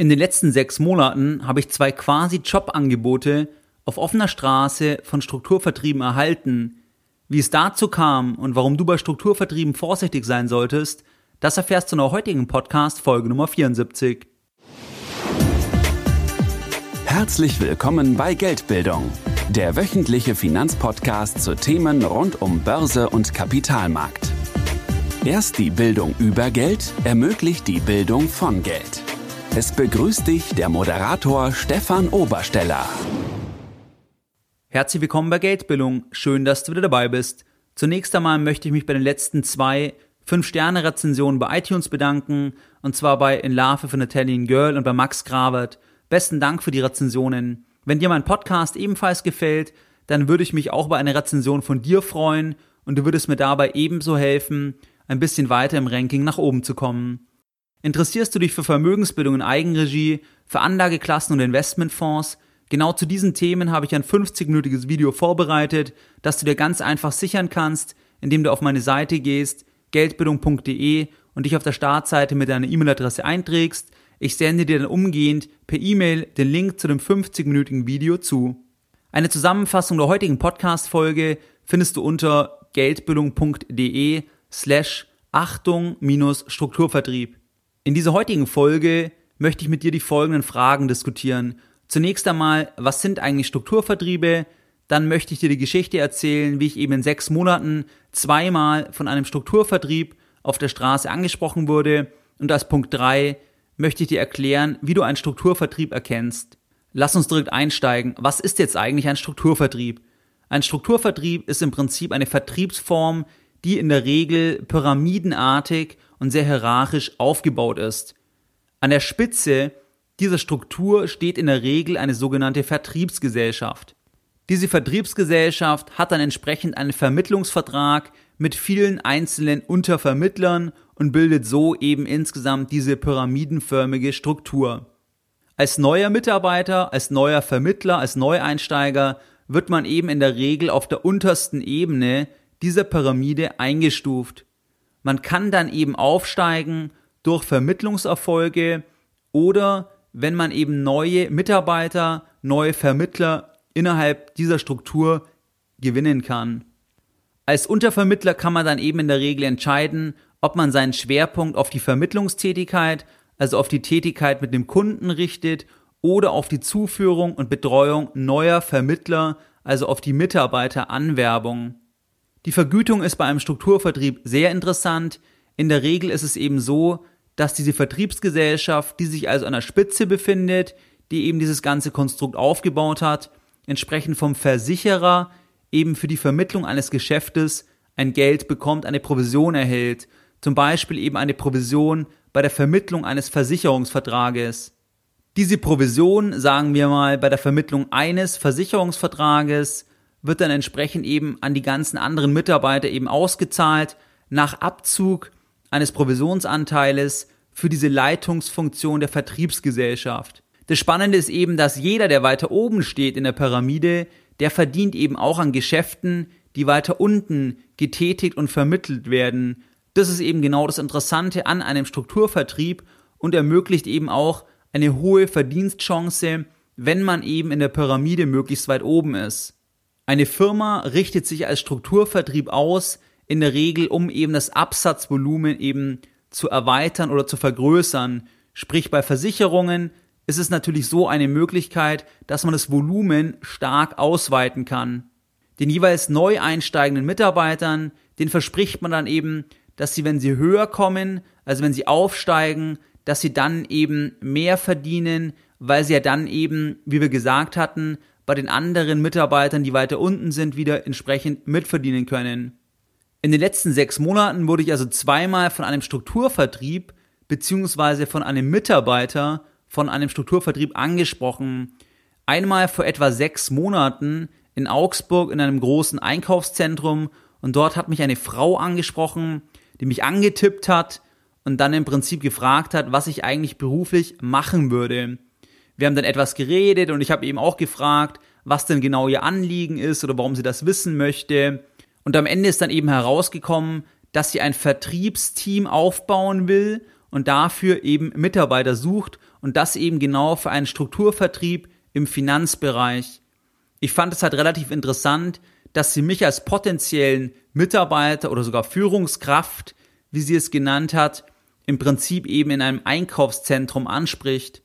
In den letzten sechs Monaten habe ich zwei quasi Jobangebote auf offener Straße von Strukturvertrieben erhalten. Wie es dazu kam und warum du bei Strukturvertrieben vorsichtig sein solltest, das erfährst du in der heutigen Podcast Folge Nummer 74. Herzlich willkommen bei Geldbildung, der wöchentliche Finanzpodcast zu Themen rund um Börse und Kapitalmarkt. Erst die Bildung über Geld ermöglicht die Bildung von Geld. Es begrüßt dich der Moderator Stefan Obersteller. Herzlich willkommen bei Geldbildung. Schön, dass du wieder dabei bist. Zunächst einmal möchte ich mich bei den letzten zwei 5-Sterne-Rezensionen bei iTunes bedanken. Und zwar bei In Love von Italian Girl und bei Max Gravert. Besten Dank für die Rezensionen. Wenn dir mein Podcast ebenfalls gefällt, dann würde ich mich auch über eine Rezension von dir freuen und du würdest mir dabei ebenso helfen, ein bisschen weiter im Ranking nach oben zu kommen. Interessierst du dich für Vermögensbildung in Eigenregie, für Anlageklassen und Investmentfonds? Genau zu diesen Themen habe ich ein 50-minütiges Video vorbereitet, das du dir ganz einfach sichern kannst, indem du auf meine Seite gehst, geldbildung.de und dich auf der Startseite mit deiner E-Mail-Adresse einträgst. Ich sende dir dann umgehend per E-Mail den Link zu dem 50-minütigen Video zu. Eine Zusammenfassung der heutigen Podcast-Folge findest du unter geldbildung.de slash Achtung minus Strukturvertrieb. In dieser heutigen Folge möchte ich mit dir die folgenden Fragen diskutieren. Zunächst einmal, was sind eigentlich Strukturvertriebe? Dann möchte ich dir die Geschichte erzählen, wie ich eben in sechs Monaten zweimal von einem Strukturvertrieb auf der Straße angesprochen wurde. Und als Punkt drei möchte ich dir erklären, wie du einen Strukturvertrieb erkennst. Lass uns direkt einsteigen. Was ist jetzt eigentlich ein Strukturvertrieb? Ein Strukturvertrieb ist im Prinzip eine Vertriebsform, die in der Regel pyramidenartig und sehr hierarchisch aufgebaut ist. An der Spitze dieser Struktur steht in der Regel eine sogenannte Vertriebsgesellschaft. Diese Vertriebsgesellschaft hat dann entsprechend einen Vermittlungsvertrag mit vielen einzelnen Untervermittlern und bildet so eben insgesamt diese pyramidenförmige Struktur. Als neuer Mitarbeiter, als neuer Vermittler, als Neueinsteiger wird man eben in der Regel auf der untersten Ebene dieser Pyramide eingestuft. Man kann dann eben aufsteigen durch Vermittlungserfolge oder wenn man eben neue Mitarbeiter, neue Vermittler innerhalb dieser Struktur gewinnen kann. Als Untervermittler kann man dann eben in der Regel entscheiden, ob man seinen Schwerpunkt auf die Vermittlungstätigkeit, also auf die Tätigkeit mit dem Kunden richtet oder auf die Zuführung und Betreuung neuer Vermittler, also auf die Mitarbeiteranwerbung. Die Vergütung ist bei einem Strukturvertrieb sehr interessant. In der Regel ist es eben so, dass diese Vertriebsgesellschaft, die sich also an der Spitze befindet, die eben dieses ganze Konstrukt aufgebaut hat, entsprechend vom Versicherer eben für die Vermittlung eines Geschäftes ein Geld bekommt, eine Provision erhält, zum Beispiel eben eine Provision bei der Vermittlung eines Versicherungsvertrages. Diese Provision, sagen wir mal, bei der Vermittlung eines Versicherungsvertrages wird dann entsprechend eben an die ganzen anderen Mitarbeiter eben ausgezahlt, nach Abzug eines Provisionsanteils für diese Leitungsfunktion der Vertriebsgesellschaft. Das Spannende ist eben, dass jeder, der weiter oben steht in der Pyramide, der verdient eben auch an Geschäften, die weiter unten getätigt und vermittelt werden. Das ist eben genau das Interessante an einem Strukturvertrieb und ermöglicht eben auch eine hohe Verdienstchance, wenn man eben in der Pyramide möglichst weit oben ist. Eine Firma richtet sich als Strukturvertrieb aus, in der Regel, um eben das Absatzvolumen eben zu erweitern oder zu vergrößern. Sprich, bei Versicherungen ist es natürlich so eine Möglichkeit, dass man das Volumen stark ausweiten kann. Den jeweils neu einsteigenden Mitarbeitern, den verspricht man dann eben, dass sie, wenn sie höher kommen, also wenn sie aufsteigen, dass sie dann eben mehr verdienen, weil sie ja dann eben, wie wir gesagt hatten, bei den anderen Mitarbeitern, die weiter unten sind, wieder entsprechend mitverdienen können. In den letzten sechs Monaten wurde ich also zweimal von einem Strukturvertrieb beziehungsweise von einem Mitarbeiter von einem Strukturvertrieb angesprochen. Einmal vor etwa sechs Monaten in Augsburg in einem großen Einkaufszentrum und dort hat mich eine Frau angesprochen, die mich angetippt hat und dann im Prinzip gefragt hat, was ich eigentlich beruflich machen würde. Wir haben dann etwas geredet und ich habe eben auch gefragt, was denn genau ihr Anliegen ist oder warum sie das wissen möchte. Und am Ende ist dann eben herausgekommen, dass sie ein Vertriebsteam aufbauen will und dafür eben Mitarbeiter sucht und das eben genau für einen Strukturvertrieb im Finanzbereich. Ich fand es halt relativ interessant, dass sie mich als potenziellen Mitarbeiter oder sogar Führungskraft, wie sie es genannt hat, im Prinzip eben in einem Einkaufszentrum anspricht.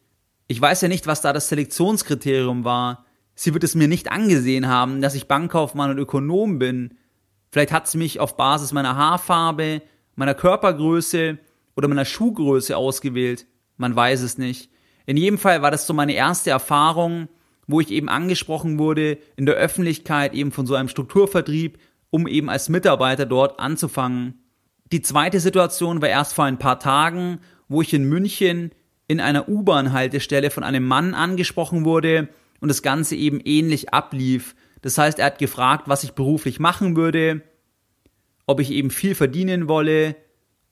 Ich weiß ja nicht, was da das Selektionskriterium war. Sie wird es mir nicht angesehen haben, dass ich Bankkaufmann und Ökonom bin. Vielleicht hat sie mich auf Basis meiner Haarfarbe, meiner Körpergröße oder meiner Schuhgröße ausgewählt. Man weiß es nicht. In jedem Fall war das so meine erste Erfahrung, wo ich eben angesprochen wurde in der Öffentlichkeit eben von so einem Strukturvertrieb, um eben als Mitarbeiter dort anzufangen. Die zweite Situation war erst vor ein paar Tagen, wo ich in München in einer U-Bahn-Haltestelle von einem Mann angesprochen wurde und das Ganze eben ähnlich ablief. Das heißt, er hat gefragt, was ich beruflich machen würde, ob ich eben viel verdienen wolle,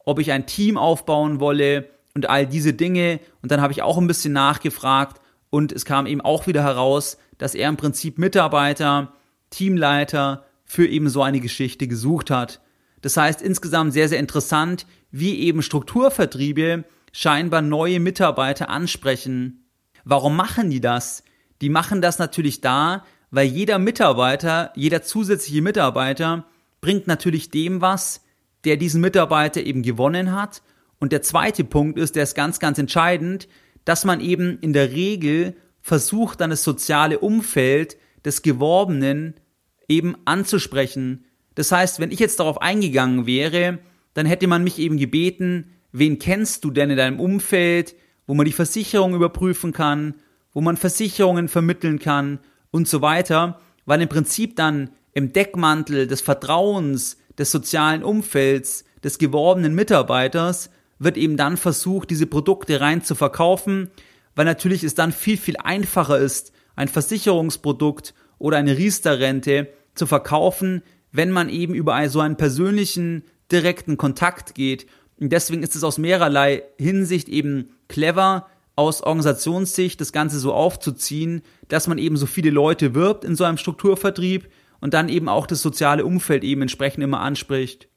ob ich ein Team aufbauen wolle und all diese Dinge. Und dann habe ich auch ein bisschen nachgefragt und es kam eben auch wieder heraus, dass er im Prinzip Mitarbeiter, Teamleiter für eben so eine Geschichte gesucht hat. Das heißt insgesamt sehr, sehr interessant, wie eben Strukturvertriebe scheinbar neue Mitarbeiter ansprechen. Warum machen die das? Die machen das natürlich da, weil jeder Mitarbeiter, jeder zusätzliche Mitarbeiter bringt natürlich dem was, der diesen Mitarbeiter eben gewonnen hat. Und der zweite Punkt ist, der ist ganz, ganz entscheidend, dass man eben in der Regel versucht, dann das soziale Umfeld des Geworbenen eben anzusprechen. Das heißt, wenn ich jetzt darauf eingegangen wäre, dann hätte man mich eben gebeten, wen kennst du denn in deinem Umfeld, wo man die Versicherung überprüfen kann, wo man Versicherungen vermitteln kann und so weiter, weil im Prinzip dann im Deckmantel des Vertrauens, des sozialen Umfelds, des geworbenen Mitarbeiters wird eben dann versucht, diese Produkte rein zu verkaufen, weil natürlich es dann viel, viel einfacher ist, ein Versicherungsprodukt oder eine Riester-Rente zu verkaufen, wenn man eben über so einen persönlichen, direkten Kontakt geht. Und deswegen ist es aus mehrerlei Hinsicht eben clever, aus Organisationssicht das Ganze so aufzuziehen, dass man eben so viele Leute wirbt in so einem Strukturvertrieb und dann eben auch das soziale Umfeld eben entsprechend immer anspricht.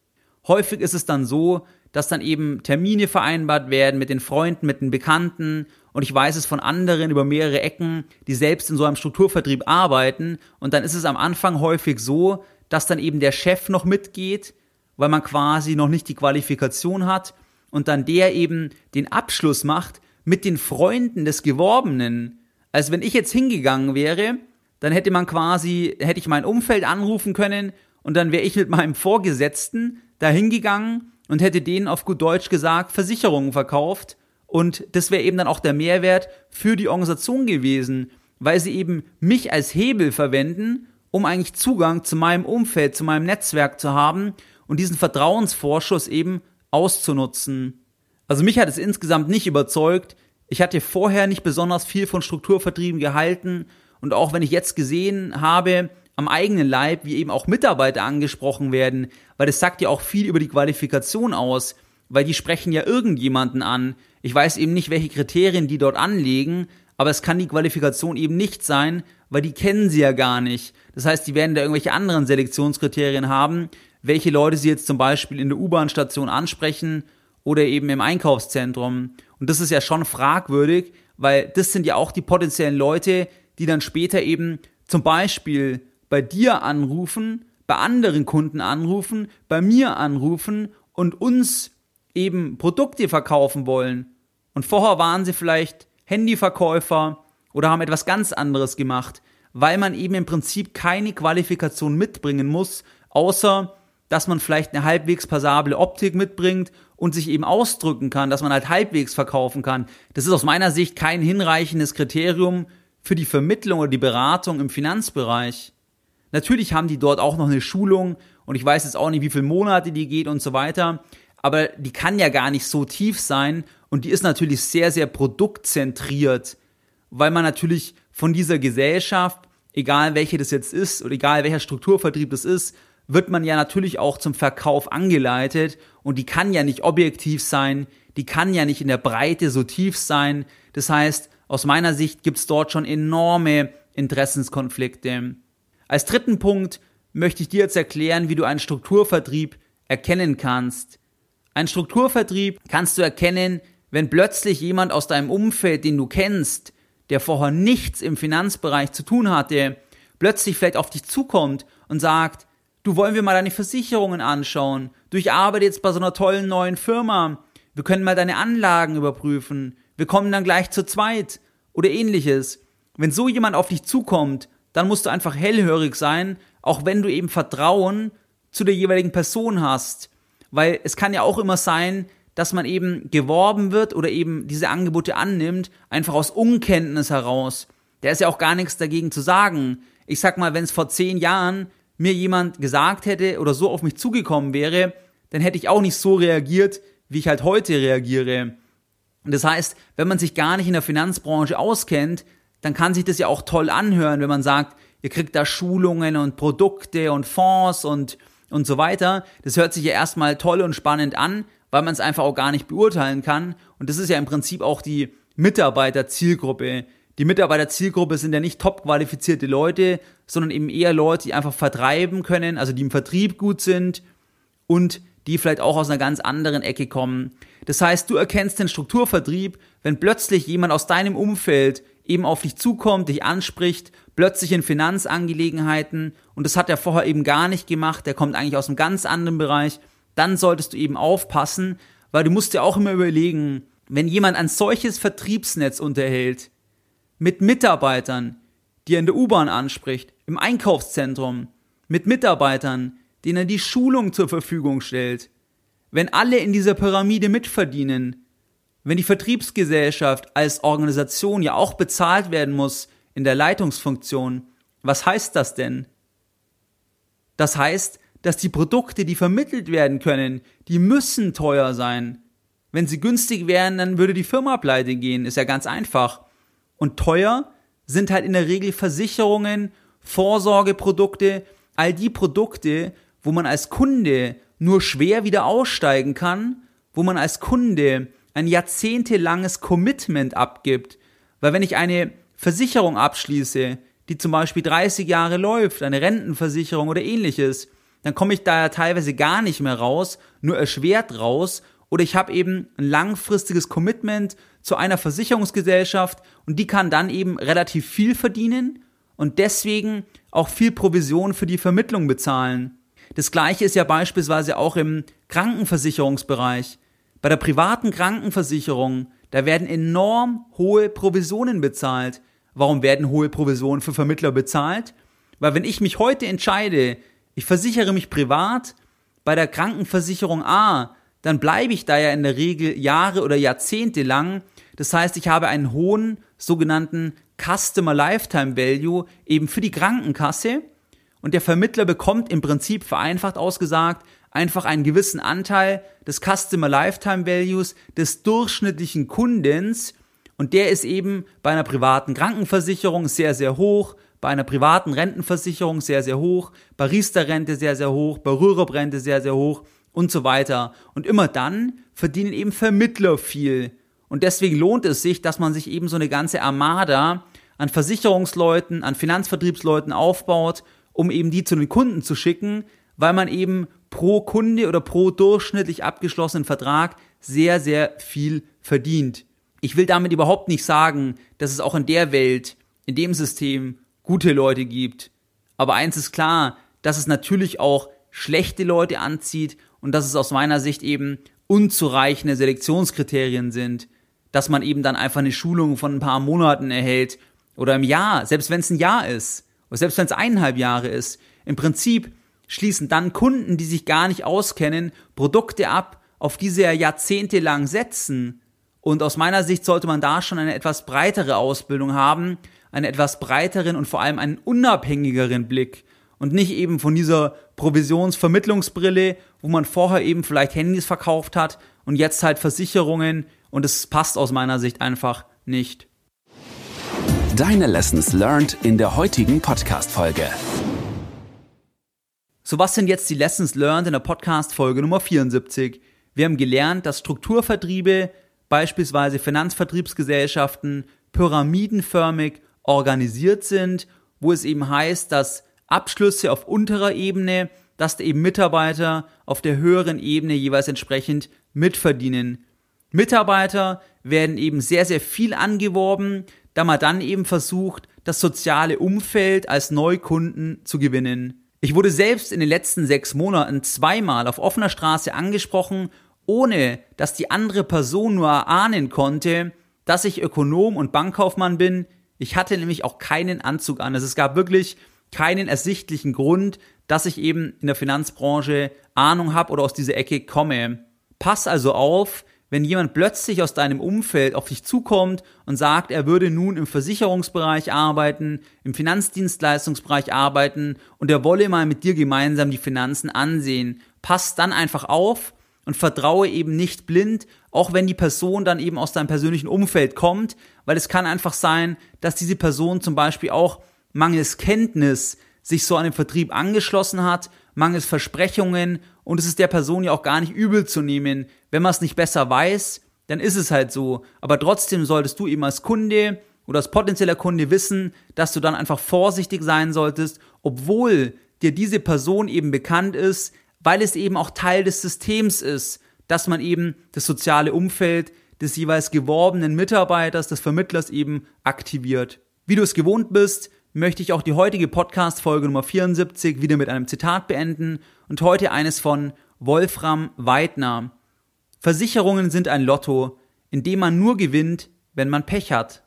Häufig ist es dann so, dass dann eben Termine vereinbart werden mit den Freunden, mit den Bekannten. Und ich weiß es von anderen über mehrere Ecken, die selbst in so einem Strukturvertrieb arbeiten. Und dann ist es am Anfang häufig so, dass dann eben der Chef noch mitgeht, weil man quasi noch nicht die Qualifikation hat. Und dann der eben den Abschluss macht mit den Freunden des Geworbenen. Also wenn ich jetzt hingegangen wäre, dann hätte man quasi, hätte ich mein Umfeld anrufen können und dann wäre ich mit meinem Vorgesetzten da hingegangen und hätte denen auf gut Deutsch gesagt Versicherungen verkauft und das wäre eben dann auch der Mehrwert für die Organisation gewesen, weil sie eben mich als Hebel verwenden, um eigentlich Zugang zu meinem Umfeld, zu meinem Netzwerk zu haben und diesen Vertrauensvorschuss eben auszunutzen. Also mich hat es insgesamt nicht überzeugt. Ich hatte vorher nicht besonders viel von Strukturvertrieben gehalten und auch wenn ich jetzt gesehen habe, am eigenen Leib, wie eben auch Mitarbeiter angesprochen werden, weil das sagt ja auch viel über die Qualifikation aus, weil die sprechen ja irgendjemanden an. Ich weiß eben nicht, welche Kriterien die dort anlegen, aber es kann die Qualifikation eben nicht sein, weil die kennen sie ja gar nicht. Das heißt, die werden da irgendwelche anderen Selektionskriterien haben, welche Leute sie jetzt zum Beispiel in der U-Bahn-Station ansprechen oder eben im Einkaufszentrum. Und das ist ja schon fragwürdig, weil das sind ja auch die potenziellen Leute, die dann später eben zum Beispiel bei dir anrufen, bei anderen Kunden anrufen, bei mir anrufen und uns eben Produkte verkaufen wollen. Und vorher waren sie vielleicht Handyverkäufer oder haben etwas ganz anderes gemacht, weil man eben im Prinzip keine Qualifikation mitbringen muss, außer dass man vielleicht eine halbwegs passable Optik mitbringt und sich eben ausdrücken kann, dass man halt halbwegs verkaufen kann. Das ist aus meiner Sicht kein hinreichendes Kriterium für die Vermittlung oder die Beratung im Finanzbereich. Natürlich haben die dort auch noch eine Schulung und ich weiß jetzt auch nicht, wie viele Monate die geht und so weiter, aber die kann ja gar nicht so tief sein und die ist natürlich sehr, sehr produktzentriert, weil man natürlich von dieser Gesellschaft, egal welche das jetzt ist oder egal welcher Strukturvertrieb das ist, wird man ja natürlich auch zum Verkauf angeleitet und die kann ja nicht objektiv sein, die kann ja nicht in der Breite so tief sein. Das heißt, aus meiner Sicht gibt es dort schon enorme Interessenskonflikte. Als dritten Punkt möchte ich dir jetzt erklären, wie du einen Strukturvertrieb erkennen kannst. Ein Strukturvertrieb kannst du erkennen, wenn plötzlich jemand aus deinem Umfeld, den du kennst, der vorher nichts im Finanzbereich zu tun hatte, plötzlich vielleicht auf dich zukommt und sagt, du wollen wir mal deine Versicherungen anschauen, du ich arbeite jetzt bei so einer tollen neuen Firma, wir können mal deine Anlagen überprüfen, wir kommen dann gleich zu zweit oder ähnliches. Wenn so jemand auf dich zukommt, dann musst du einfach hellhörig sein, auch wenn du eben Vertrauen zu der jeweiligen Person hast. Weil es kann ja auch immer sein, dass man eben geworben wird oder eben diese Angebote annimmt, einfach aus Unkenntnis heraus. Da ist ja auch gar nichts dagegen zu sagen. Ich sag mal, wenn es vor zehn Jahren mir jemand gesagt hätte oder so auf mich zugekommen wäre, dann hätte ich auch nicht so reagiert, wie ich halt heute reagiere. Das heißt, wenn man sich gar nicht in der Finanzbranche auskennt, dann kann sich das ja auch toll anhören, wenn man sagt, ihr kriegt da Schulungen und Produkte und Fonds und, und so weiter. Das hört sich ja erstmal toll und spannend an, weil man es einfach auch gar nicht beurteilen kann. Und das ist ja im Prinzip auch die Mitarbeiterzielgruppe. Die Mitarbeiterzielgruppe sind ja nicht top qualifizierte Leute, sondern eben eher Leute, die einfach vertreiben können, also die im Vertrieb gut sind und die vielleicht auch aus einer ganz anderen Ecke kommen. Das heißt, du erkennst den Strukturvertrieb, wenn plötzlich jemand aus deinem Umfeld eben auf dich zukommt, dich anspricht, plötzlich in Finanzangelegenheiten und das hat er vorher eben gar nicht gemacht, der kommt eigentlich aus einem ganz anderen Bereich dann solltest du eben aufpassen, weil du musst dir auch immer überlegen, wenn jemand ein solches Vertriebsnetz unterhält, mit Mitarbeitern, die er in der U-Bahn anspricht, im Einkaufszentrum, mit Mitarbeitern, denen er die Schulung zur Verfügung stellt, wenn alle in dieser Pyramide mitverdienen, wenn die Vertriebsgesellschaft als Organisation ja auch bezahlt werden muss in der Leitungsfunktion, was heißt das denn? Das heißt, dass die Produkte, die vermittelt werden können, die müssen teuer sein. Wenn sie günstig wären, dann würde die Firma pleite gehen, ist ja ganz einfach. Und teuer sind halt in der Regel Versicherungen, Vorsorgeprodukte, all die Produkte, wo man als Kunde nur schwer wieder aussteigen kann, wo man als Kunde ein jahrzehntelanges Commitment abgibt. Weil wenn ich eine Versicherung abschließe, die zum Beispiel 30 Jahre läuft, eine Rentenversicherung oder ähnliches, dann komme ich da ja teilweise gar nicht mehr raus, nur erschwert raus. Oder ich habe eben ein langfristiges Commitment zu einer Versicherungsgesellschaft und die kann dann eben relativ viel verdienen und deswegen auch viel Provision für die Vermittlung bezahlen. Das gleiche ist ja beispielsweise auch im Krankenversicherungsbereich. Bei der privaten Krankenversicherung, da werden enorm hohe Provisionen bezahlt. Warum werden hohe Provisionen für Vermittler bezahlt? Weil wenn ich mich heute entscheide, ich versichere mich privat bei der Krankenversicherung A, dann bleibe ich da ja in der Regel Jahre oder Jahrzehnte lang. Das heißt, ich habe einen hohen sogenannten Customer Lifetime Value eben für die Krankenkasse. Und der Vermittler bekommt im Prinzip vereinfacht ausgesagt einfach einen gewissen Anteil des Customer Lifetime Values des durchschnittlichen Kundens. Und der ist eben bei einer privaten Krankenversicherung sehr, sehr hoch, bei einer privaten Rentenversicherung sehr, sehr hoch, bei Riester-Rente sehr, sehr hoch, bei Rürup-Rente sehr, sehr hoch und so weiter. Und immer dann verdienen eben Vermittler viel. Und deswegen lohnt es sich, dass man sich eben so eine ganze Armada an Versicherungsleuten, an Finanzvertriebsleuten aufbaut, um eben die zu den Kunden zu schicken, weil man eben pro Kunde oder pro durchschnittlich abgeschlossenen Vertrag sehr, sehr viel verdient. Ich will damit überhaupt nicht sagen, dass es auch in der Welt, in dem System gute Leute gibt. Aber eins ist klar, dass es natürlich auch schlechte Leute anzieht und dass es aus meiner Sicht eben unzureichende Selektionskriterien sind, dass man eben dann einfach eine Schulung von ein paar Monaten erhält oder im Jahr, selbst wenn es ein Jahr ist oder selbst wenn es eineinhalb Jahre ist. Im Prinzip schließen dann Kunden, die sich gar nicht auskennen, Produkte ab, auf die sie ja jahrzehntelang setzen. Und aus meiner Sicht sollte man da schon eine etwas breitere Ausbildung haben, einen etwas breiteren und vor allem einen unabhängigeren Blick und nicht eben von dieser Provisionsvermittlungsbrille, wo man vorher eben vielleicht Handys verkauft hat und jetzt halt Versicherungen und es passt aus meiner Sicht einfach nicht. Deine Lessons learned in der heutigen Podcast-Folge. So, was sind jetzt die Lessons learned in der Podcast-Folge Nummer 74? Wir haben gelernt, dass Strukturvertriebe, beispielsweise Finanzvertriebsgesellschaften, pyramidenförmig organisiert sind, wo es eben heißt, dass Abschlüsse auf unterer Ebene, dass eben Mitarbeiter auf der höheren Ebene jeweils entsprechend mitverdienen. Mitarbeiter werden eben sehr, sehr viel angeworben, da man dann eben versucht, das soziale Umfeld als Neukunden zu gewinnen. Ich wurde selbst in den letzten sechs Monaten zweimal auf offener Straße angesprochen, ohne dass die andere Person nur erahnen konnte, dass ich Ökonom und Bankkaufmann bin. Ich hatte nämlich auch keinen Anzug an. Also es gab wirklich keinen ersichtlichen Grund, dass ich eben in der Finanzbranche Ahnung habe oder aus dieser Ecke komme. Pass also auf, wenn jemand plötzlich aus deinem Umfeld auf dich zukommt und sagt, er würde nun im Versicherungsbereich arbeiten, im Finanzdienstleistungsbereich arbeiten und er wolle mal mit dir gemeinsam die Finanzen ansehen, pass dann einfach auf und vertraue eben nicht blind, auch wenn die Person dann eben aus deinem persönlichen Umfeld kommt, weil es kann einfach sein, dass diese Person zum Beispiel auch mangels Kenntnis sich so an den Vertrieb angeschlossen hat, mangels Versprechungen und es ist der Person ja auch gar nicht übel zu nehmen. Wenn man es nicht besser weiß, dann ist es halt so. Aber trotzdem solltest du eben als Kunde oder als potenzieller Kunde wissen, dass du dann einfach vorsichtig sein solltest, obwohl dir diese Person eben bekannt ist, weil es eben auch Teil des Systems ist, dass man eben das soziale Umfeld des jeweils geworbenen Mitarbeiters, des Vermittlers eben aktiviert. Wie du es gewohnt bist, möchte ich auch die heutige Podcast-Folge Nummer 74 wieder mit einem Zitat beenden und heute eines von Wolfram Weidner. Versicherungen sind ein Lotto, in dem man nur gewinnt, wenn man Pech hat.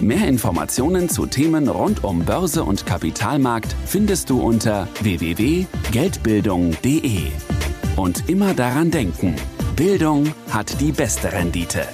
Mehr Informationen zu Themen rund um Börse und Kapitalmarkt findest du unter www.geldbildung.de. Und immer daran denken, Bildung hat die beste Rendite.